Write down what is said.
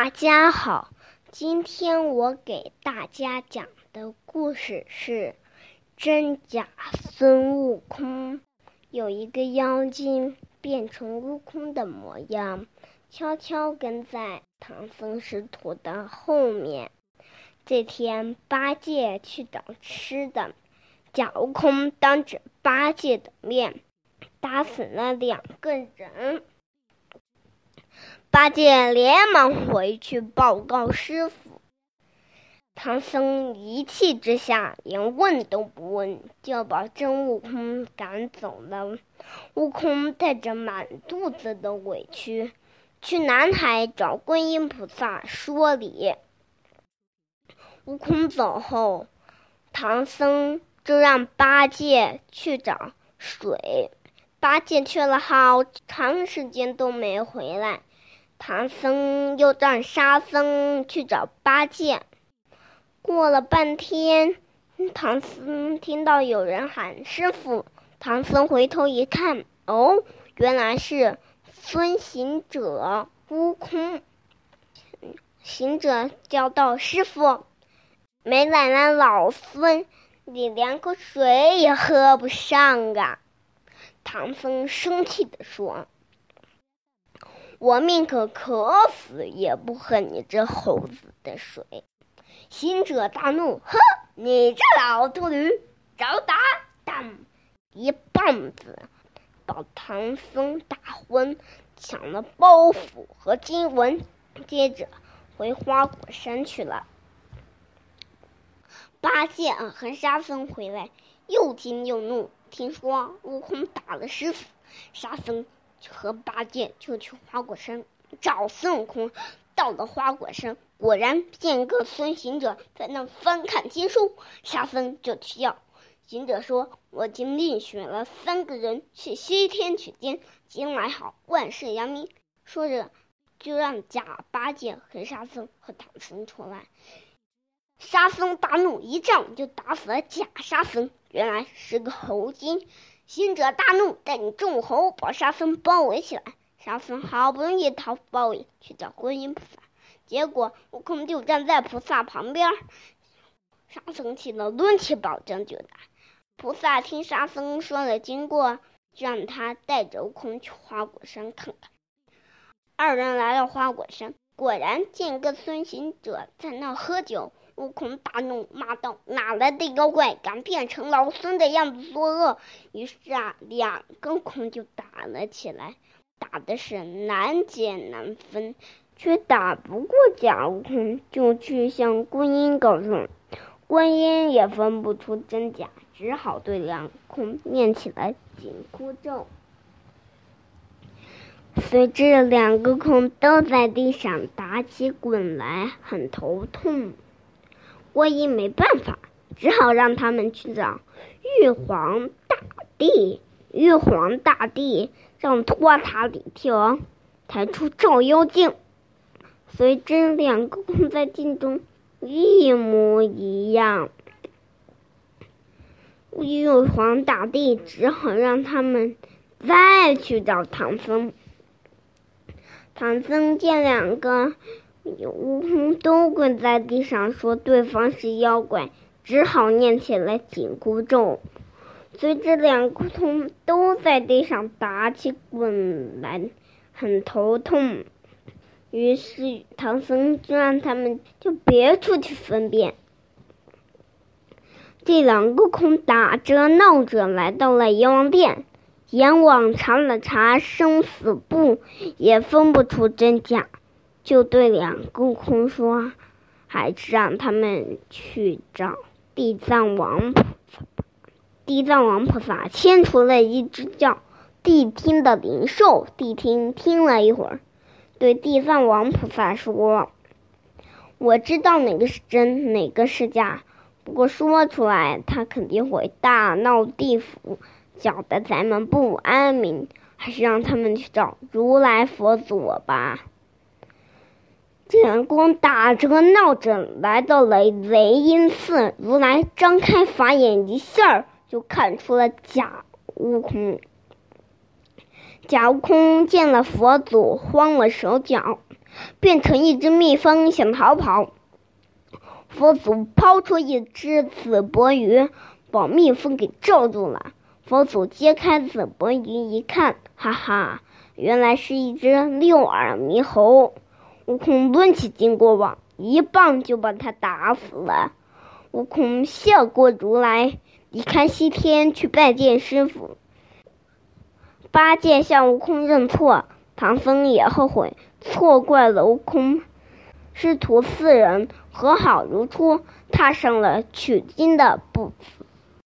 大家好，今天我给大家讲的故事是真假孙悟空。有一个妖精变成悟空的模样，悄悄跟在唐僧师徒的后面。这天，八戒去找吃的，假悟空当着八戒的面打死了两个人。八戒连忙回去报告师傅，唐僧一气之下连问都不问，就把真悟空赶走了。悟空带着满肚子的委屈，去南海找观音菩萨说理。悟空走后，唐僧就让八戒去找水。八戒去了好长时间都没回来，唐僧又让沙僧去找八戒。过了半天，唐僧听到有人喊“师傅”，唐僧回头一看，哦，原来是孙行者、悟空。行者叫道：“师傅。”没奶奶，老孙，你连口水也喝不上啊！唐僧生气地说：“我宁可渴死，也不喝你这猴子的水。”行者大怒：“呵，你这老秃驴，找打！”当一棒子把唐僧打昏，抢了包袱和经文，接着回花果山去了。八戒和沙僧回来，又惊又怒。听说悟空打了师傅，沙僧和八戒就去花果山找孙悟空。到了花果山，果然见个孙行者在那翻看经书。沙僧就去要，行者说：“我已经另选了三个人去西天取经，将来好，万事扬名。”说着，就让假八戒和沙僧和唐僧出来。沙僧大怒，一杖就打死了假沙僧。原来是个猴精。行者大怒，带领众猴把沙僧包围起来。沙僧好不容易逃出包围，去找观音菩萨，结果悟空就站在菩萨旁边。沙僧气得抡起宝杖就打。菩萨听沙僧说了经过，就让他带着悟空去花果山看看。二人来到花果山，果然见个孙行者在那喝酒。悟空大怒，骂道：“哪来的妖怪，敢变成老孙的样子作恶？”于是啊，两个空就打了起来，打的是难解难分，却打不过假悟空，就去向观音告状。观音也分不出真假，只好对两空念起了紧箍咒。随之，两个空都在地上打起滚来，很头痛。观音没办法，只好让他们去找玉皇大帝。玉皇大帝让托塔李天抬出照妖镜，随之两个空在镜中一模一样。玉皇大帝只好让他们再去找唐僧。唐僧见两个。悟空都跪在地上，说对方是妖怪，只好念起了紧箍咒。随着两个通都在地上打起滚来，很头痛。于是唐僧就让他们就别出去分辨。这两个空打着闹着来到了阎王殿，阎王查了查生死簿，也分不出真假。就对两个悟空说：“还是让他们去找地藏王菩萨吧。”地藏王菩萨牵出了一只叫谛听的灵兽。谛听听了一会儿，对地藏王菩萨说：“我知道哪个是真，哪个是假。不过说出来，他肯定会大闹地府，搅得咱们不安宁。还是让他们去找如来佛祖吧。”天光打着闹着来到了雷音寺，如来张开法眼，一下就看出了假悟空。假悟空见了佛祖，慌了手脚，变成一只蜜蜂想逃跑。佛祖抛出一只紫脖鱼，把蜜蜂给罩住了。佛祖揭开紫脖鱼一看，哈哈，原来是一只六耳猕猴。悟空抡起金箍棒，一棒就把他打死了。悟空笑过如来，离开西天去拜见师傅。八戒向悟空认错，唐僧也后悔，错怪了悟空。师徒四人和好如初，踏上了取经的步子。